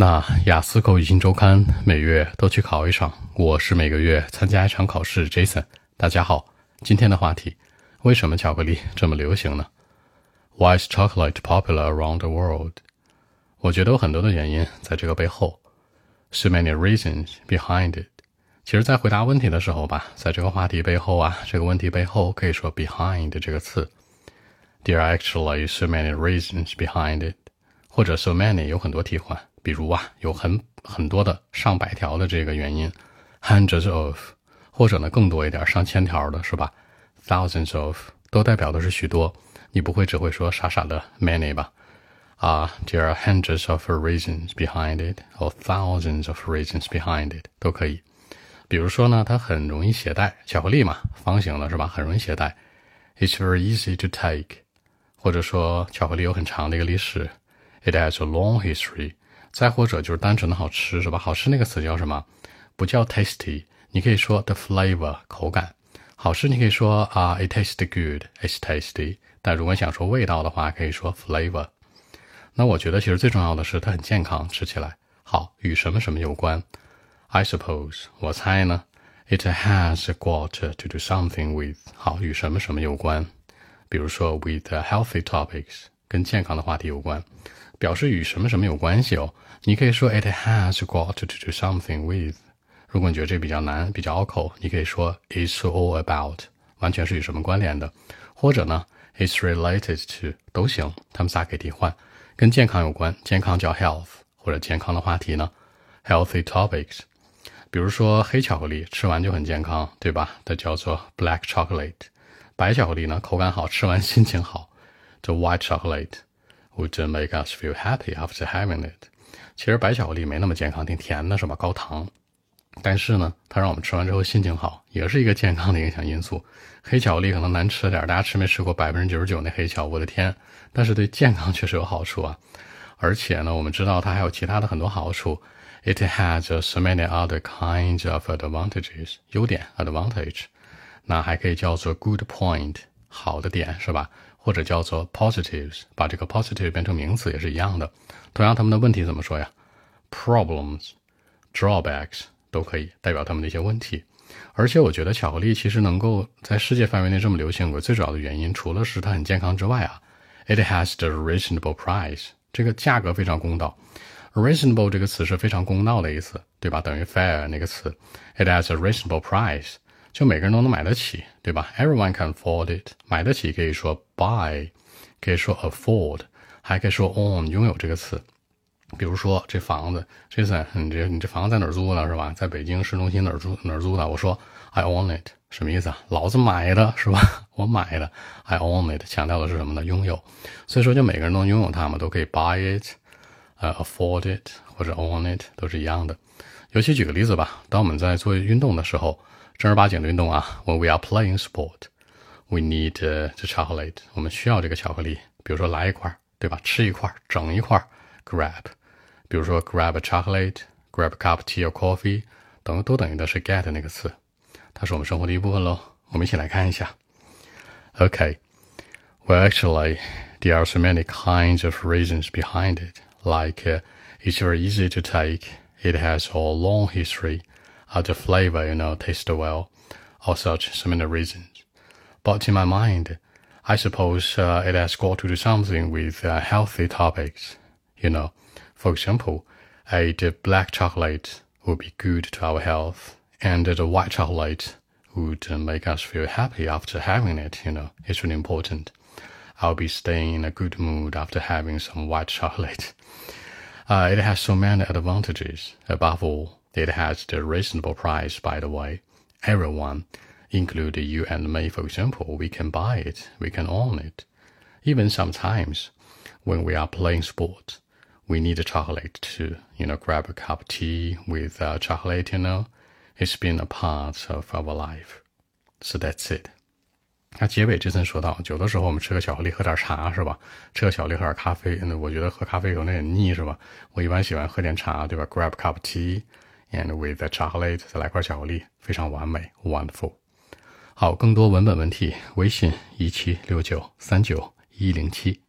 那雅思口语新周刊每月都去考一场，我是每个月参加一场考试。Jason，大家好，今天的话题：为什么巧克力这么流行呢？Why is chocolate popular around the world？我觉得有很多的原因在这个背后，so many reasons behind it。其实，在回答问题的时候吧，在这个话题背后啊，这个问题背后可以说 behind 这个词，there are actually so many reasons behind it，或者 so many 有很多替换。比如啊，有很很多的上百条的这个原因，hundreds of，或者呢更多一点，上千条的是吧？thousands of 都代表的是许多，你不会只会说傻傻的 many 吧？啊，there are hundreds of reasons behind it，or thousands of reasons behind it 都可以。比如说呢，它很容易携带，巧克力嘛，方形的是吧？很容易携带，it's very easy to take。或者说，巧克力有很长的一个历史，it has a long history。再或者就是单纯的好吃，是吧？好吃那个词叫什么？不叫 tasty，你可以说 the flavor 口感。好吃你可以说啊，it tastes good，it's tasty。但如果想说味道的话，可以说 flavor。那我觉得其实最重要的是它很健康，吃起来好。与什么什么有关？I suppose 我猜呢，it has got to do something with 好与什么什么有关。比如说 with healthy topics 跟健康的话题有关。表示与什么什么有关系哦，你可以说 it has got to do something with。如果你觉得这比较难、比较拗口，你可以说 it's all about，完全是与什么关联的，或者呢 it's related to 都行，他们仨可以替换。跟健康有关，健康叫 health，或者健康的话题呢 healthy topics。比如说黑巧克力吃完就很健康，对吧？它叫做 black chocolate。白巧克力呢，口感好，吃完心情好，叫 white chocolate。Would make us feel happy after having it。其实白巧克力没那么健康，挺甜的，是吧？高糖。但是呢，它让我们吃完之后心情好，也是一个健康的影响因素。黑巧克力可能难吃点，大家吃没吃过百分之九十九那黑巧？我的天！但是对健康确实有好处啊。而且呢，我们知道它还有其他的很多好处。It has so many other kinds of advantages。优点 advantage，那还可以叫做 good point，好的点，是吧？或者叫做 positives，把这个 positive 变成名词也是一样的。同样，他们的问题怎么说呀？problems、drawbacks 都可以代表他们的一些问题。而且，我觉得巧克力其实能够在世界范围内这么流行，有最主要的原因，除了是它很健康之外啊，it has the reasonable price，这个价格非常公道。reasonable 这个词是非常公道的意思，对吧？等于 fair 那个词，it has a reasonable price。就每个人都能买得起，对吧？Everyone can afford it。买得起可以说 buy，可以说 afford，还可以说 own，拥有这个词。比如说这房子，Jason，你这你这房子在哪儿租的，是吧？在北京市中心哪儿租哪儿租的？我说 I own it，什么意思啊？老子买的是吧？我买的，I own it，强调的是什么呢？拥有。所以说，就每个人都拥有它嘛，都可以 buy it，呃，afford it 或者 own it 都是一样的。尤其举个例子吧，当我们在做运动的时候。正儿八经的运动啊，When we are playing sport, we need the chocolate。我们需要这个巧克力。比如说来一块，对吧？吃一块，整一块，grab。比如说 grab a chocolate, grab a cup of tea or coffee，等都等于的是 get 那个词，它是我们生活的一部分喽。我们一起来看一下。Okay, well actually there are so many kinds of reasons behind it. Like uh, it's very easy to take. It has a long history how the flavor, you know, taste well, or such similar reasons. But in my mind, I suppose uh, it has got to do something with uh, healthy topics. You know, for example, a black chocolate would be good to our health, and the white chocolate would make us feel happy after having it. You know, it's really important. I'll be staying in a good mood after having some white chocolate. Uh, it has so many advantages. Above all, it has the reasonable price, by the way. Everyone, including you and me, for example, we can buy it, we can own it. Even sometimes, when we are playing sports, we need a chocolate to, you know, grab a cup of tea with uh, chocolate, you know. It's been a part of our life. So that's it. 那结尾这层说到，有的时候我们吃个巧克力，喝点茶，是吧？吃个巧克力，喝点咖啡，那我觉得喝咖啡有那点腻，是吧？我一般喜欢喝点茶，对吧？Grab a cup of tea。 And with the chocolate，再来块巧克力，非常完美，wonderful。好，更多文本问题，微信一七六九三九一零七。